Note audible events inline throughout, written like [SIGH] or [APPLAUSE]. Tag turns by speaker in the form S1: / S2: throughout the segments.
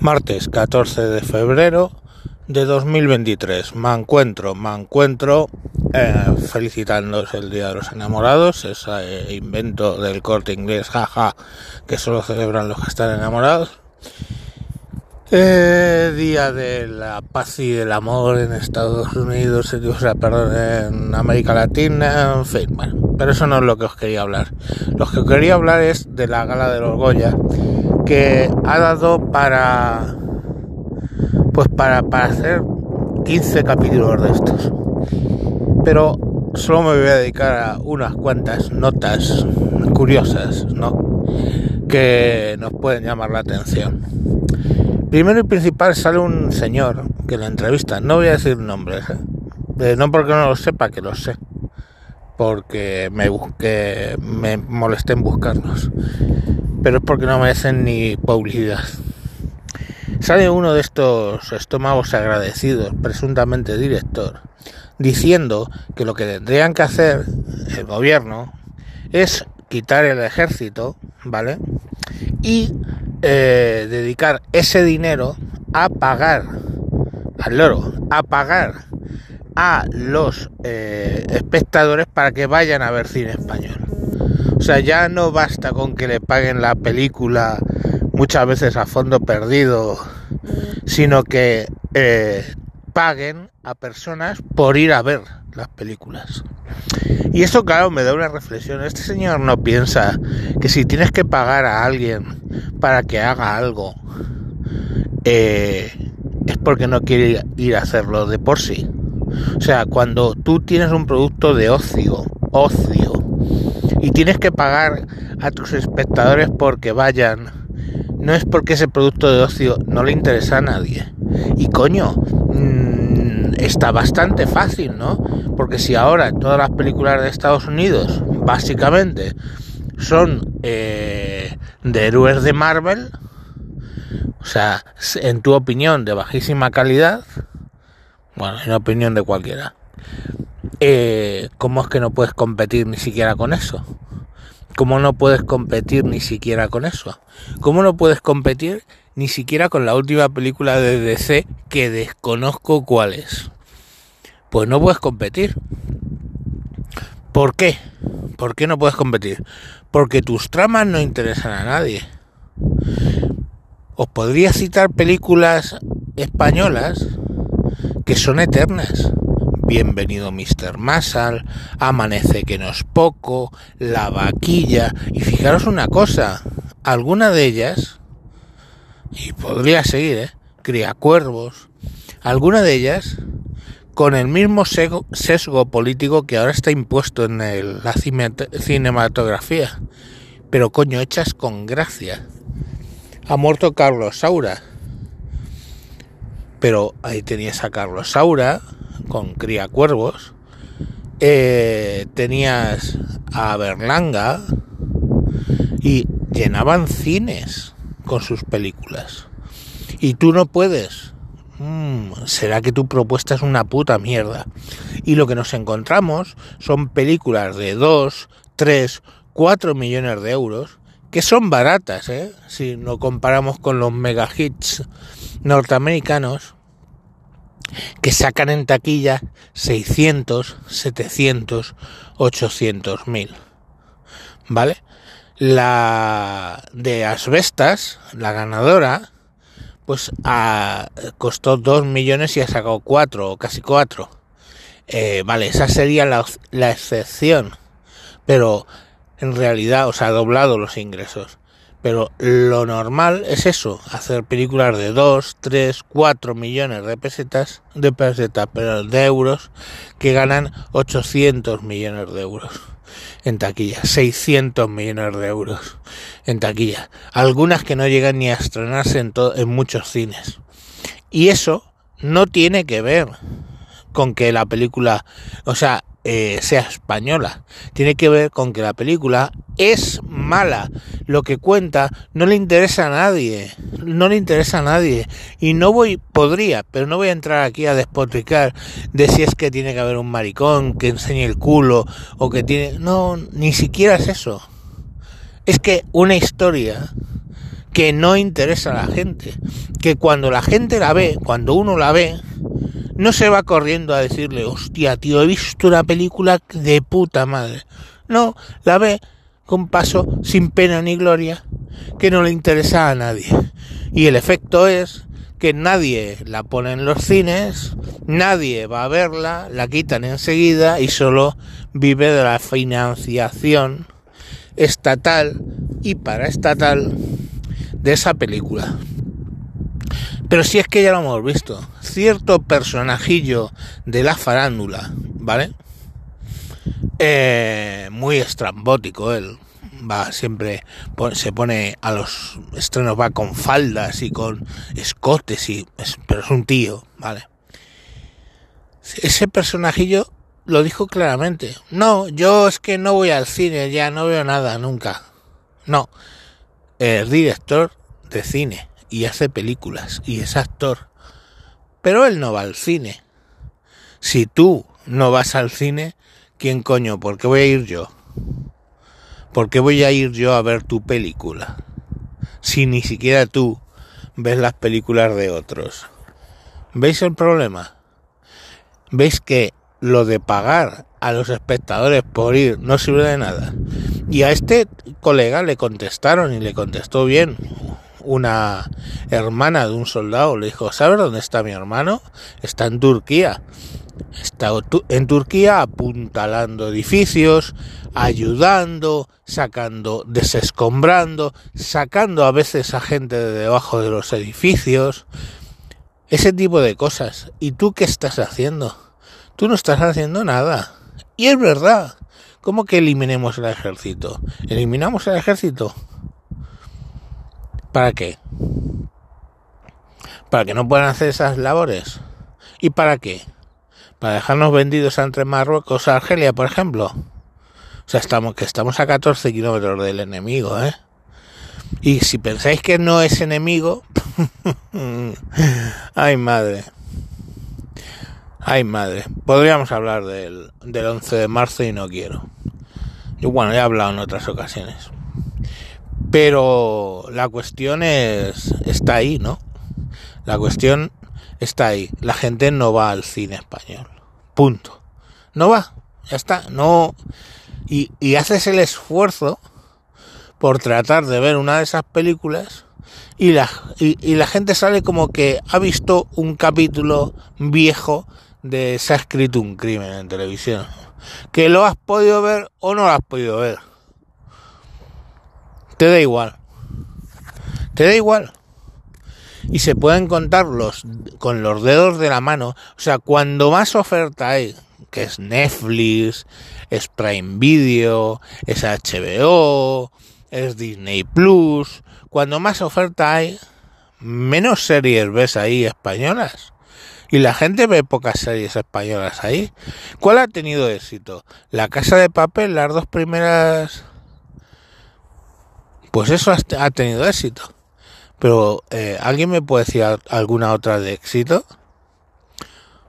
S1: Martes 14 de febrero de 2023. Me encuentro, me encuentro eh, felicitándose el Día de los Enamorados, ese invento del corte inglés, jaja, que solo celebran los que están enamorados. Eh, día de la paz y del amor en Estados Unidos, o sea, perdón, en América Latina, en fin, bueno, pero eso no es lo que os quería hablar. Lo que quería hablar es de la gala del Orgoya, que ha dado para, pues para, para hacer 15 capítulos de estos. Pero solo me voy a dedicar a unas cuantas notas curiosas. Que nos pueden llamar la atención. Primero y principal sale un señor que la entrevista, no voy a decir nombres. Eh, no porque no lo sepa, que lo sé, porque me busqué, me molesté en buscarlos, pero es porque no me hacen ni publicidad. Sale uno de estos estómagos agradecidos, presuntamente director, diciendo que lo que tendrían que hacer el gobierno es quitar el ejército, ¿vale? Y eh, dedicar ese dinero a pagar al loro, a pagar a los eh, espectadores para que vayan a ver cine español. O sea, ya no basta con que le paguen la película muchas veces a fondo perdido, sino que eh, paguen a personas por ir a ver las películas. Y esto, claro, me da una reflexión. Este señor no piensa que si tienes que pagar a alguien para que haga algo, eh, es porque no quiere ir a hacerlo de por sí. O sea, cuando tú tienes un producto de ocio, ocio, y tienes que pagar a tus espectadores porque vayan, no es porque ese producto de ocio no le interesa a nadie. Y coño, mmm, está bastante fácil, ¿no? Porque si ahora todas las películas de Estados Unidos, básicamente, son eh, de héroes de Marvel, o sea, en tu opinión, de bajísima calidad, bueno, en opinión de cualquiera, eh, ¿cómo es que no puedes competir ni siquiera con eso? ¿Cómo no puedes competir ni siquiera con eso? ¿Cómo no puedes competir ni siquiera con la última película de DC que desconozco cuál es? Pues no puedes competir. ¿Por qué? ¿Por qué no puedes competir? Porque tus tramas no interesan a nadie. Os podría citar películas españolas que son eternas. Bienvenido Mr. Massal, Amanece que no es poco, La vaquilla. Y fijaros una cosa, alguna de ellas, y podría seguir, ¿eh? Cría cuervos, alguna de ellas con el mismo sesgo, político que ahora está impuesto en la cinematografía, pero coño, hechas con gracia. Ha muerto Carlos Saura, pero ahí tenías a Carlos Saura con Cría Cuervos, eh, tenías a Berlanga y llenaban cines con sus películas. Y tú no puedes mmm, será que tu propuesta es una puta mierda. Y lo que nos encontramos son películas de 2, 3, 4 millones de euros, que son baratas, ¿eh? si lo comparamos con los mega hits norteamericanos, que sacan en taquilla 600, 700, 800 mil. ¿Vale? La de Asbestas, la ganadora, pues a, costó 2 millones y ha sacado 4 o casi 4. Eh, vale, esa sería la, la, excepción. Pero en realidad, o sea, ha doblado los ingresos. Pero lo normal es eso, hacer películas de 2, 3, 4 millones de pesetas, de pesetas, pero de euros, que ganan 800 millones de euros en taquilla, 600 millones de euros en taquilla, algunas que no llegan ni a estrenarse en, en muchos cines. Y eso no tiene que ver con que la película, o sea, eh, sea española. Tiene que ver con que la película es mala. Lo que cuenta no le interesa a nadie. No le interesa a nadie. Y no voy, podría, pero no voy a entrar aquí a despotricar de si es que tiene que haber un maricón que enseñe el culo o que tiene... No, ni siquiera es eso. Es que una historia que no interesa a la gente, que cuando la gente la ve, cuando uno la ve, no se va corriendo a decirle, hostia, tío, he visto una película de puta madre. No, la ve con paso sin pena ni gloria, que no le interesa a nadie. Y el efecto es que nadie la pone en los cines, nadie va a verla, la quitan enseguida y solo vive de la financiación estatal y paraestatal de esa película. Pero si es que ya lo hemos visto, cierto personajillo de la farándula, ¿vale? Eh, muy estrambótico él, va siempre, se pone a los estrenos, va con faldas y con escotes, y, pero es un tío, ¿vale? Ese personajillo lo dijo claramente. No, yo es que no voy al cine, ya no veo nada nunca. No, es director de cine y hace películas y es actor. Pero él no va al cine. Si tú no vas al cine, ¿quién coño? ¿Por qué voy a ir yo? ¿Por qué voy a ir yo a ver tu película? Si ni siquiera tú ves las películas de otros. ¿Veis el problema? ¿Veis que lo de pagar a los espectadores por ir no sirve de nada? Y a este colega le contestaron y le contestó bien una hermana de un soldado le dijo, ¿sabes dónde está mi hermano? Está en Turquía. Está en Turquía apuntalando edificios, ayudando, sacando, desescombrando, sacando a veces a gente de debajo de los edificios. Ese tipo de cosas. ¿Y tú qué estás haciendo? Tú no estás haciendo nada. Y es verdad. ¿Cómo que eliminemos el ejército? ¿Eliminamos el ejército? ¿Para qué? ¿Para que no puedan hacer esas labores? ¿Y para qué? ¿Para dejarnos vendidos entre Marruecos a Argelia, por ejemplo? O sea, estamos, que estamos a 14 kilómetros del enemigo, ¿eh? Y si pensáis que no es enemigo, [LAUGHS] ay madre, ay madre, podríamos hablar del, del 11 de marzo y no quiero. Yo bueno, he hablado en otras ocasiones. Pero la cuestión es, está ahí, ¿no? La cuestión está ahí. La gente no va al cine español. Punto. No va. Ya está. No. Y, y haces el esfuerzo por tratar de ver una de esas películas y la, y, la gente sale como que ha visto un capítulo viejo de Se ha escrito un crimen en televisión. Que lo has podido ver o no lo has podido ver te da igual. Te da igual. Y se pueden contarlos con los dedos de la mano. O sea, cuando más oferta hay, que es Netflix, es Prime Video, es HBO, es Disney Plus, cuando más oferta hay, menos series ves ahí españolas. Y la gente ve pocas series españolas ahí. ¿Cuál ha tenido éxito? La Casa de Papel, las dos primeras pues eso ha tenido éxito. Pero, eh, ¿alguien me puede decir alguna otra de éxito?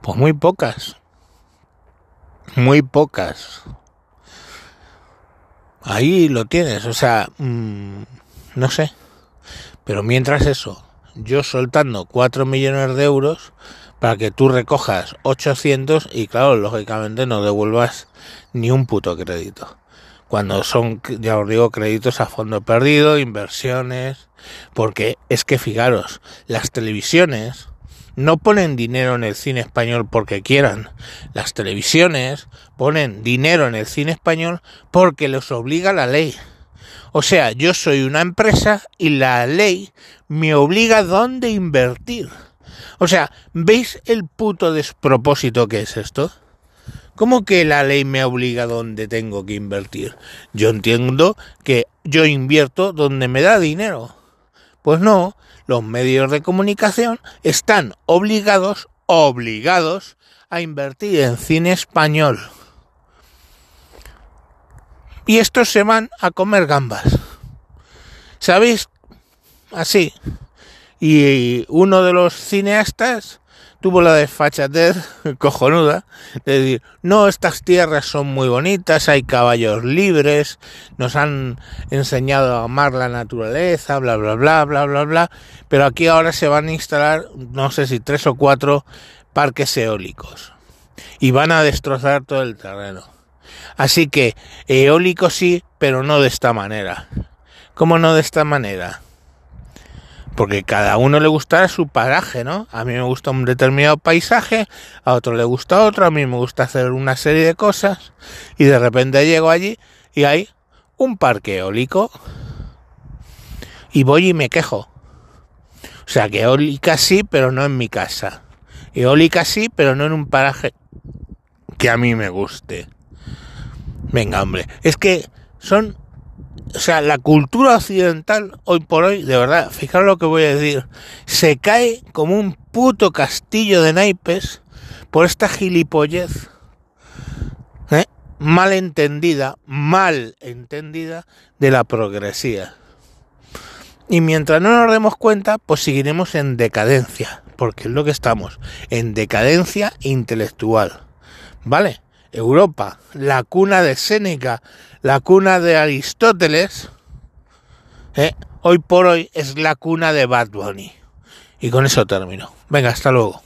S1: Pues muy pocas. Muy pocas. Ahí lo tienes, o sea, mm, no sé. Pero mientras eso, yo soltando 4 millones de euros para que tú recojas 800 y claro, lógicamente no devuelvas ni un puto crédito cuando son, ya os digo, créditos a fondo perdido, inversiones, porque es que fijaros, las televisiones no ponen dinero en el cine español porque quieran, las televisiones ponen dinero en el cine español porque los obliga la ley. O sea, yo soy una empresa y la ley me obliga a dónde invertir. O sea, ¿veis el puto despropósito que es esto? ¿Cómo que la ley me obliga donde tengo que invertir? Yo entiendo que yo invierto donde me da dinero. Pues no, los medios de comunicación están obligados, obligados a invertir en cine español. Y estos se van a comer gambas. ¿Sabéis? Así. Y uno de los cineastas tuvo la desfachatez [LAUGHS] cojonuda de decir, no, estas tierras son muy bonitas, hay caballos libres, nos han enseñado a amar la naturaleza, bla, bla, bla, bla, bla, bla, pero aquí ahora se van a instalar, no sé si tres o cuatro parques eólicos y van a destrozar todo el terreno. Así que eólico sí, pero no de esta manera. ¿Cómo no de esta manera? Porque cada uno le gusta su paraje, ¿no? A mí me gusta un determinado paisaje, a otro le gusta otro, a mí me gusta hacer una serie de cosas y de repente llego allí y hay un parque eólico y voy y me quejo. O sea, que eólica sí, pero no en mi casa. Eólica sí, pero no en un paraje que a mí me guste. Venga, hombre, es que son o sea, la cultura occidental hoy por hoy, de verdad, fijaros lo que voy a decir, se cae como un puto castillo de naipes por esta gilipollez ¿eh? mal entendida, mal entendida de la progresía. Y mientras no nos demos cuenta, pues seguiremos en decadencia, porque es lo que estamos, en decadencia intelectual. ¿Vale? Europa, la cuna de Séneca, la cuna de Aristóteles, eh, hoy por hoy es la cuna de Bad Bunny. Y con eso termino. Venga, hasta luego.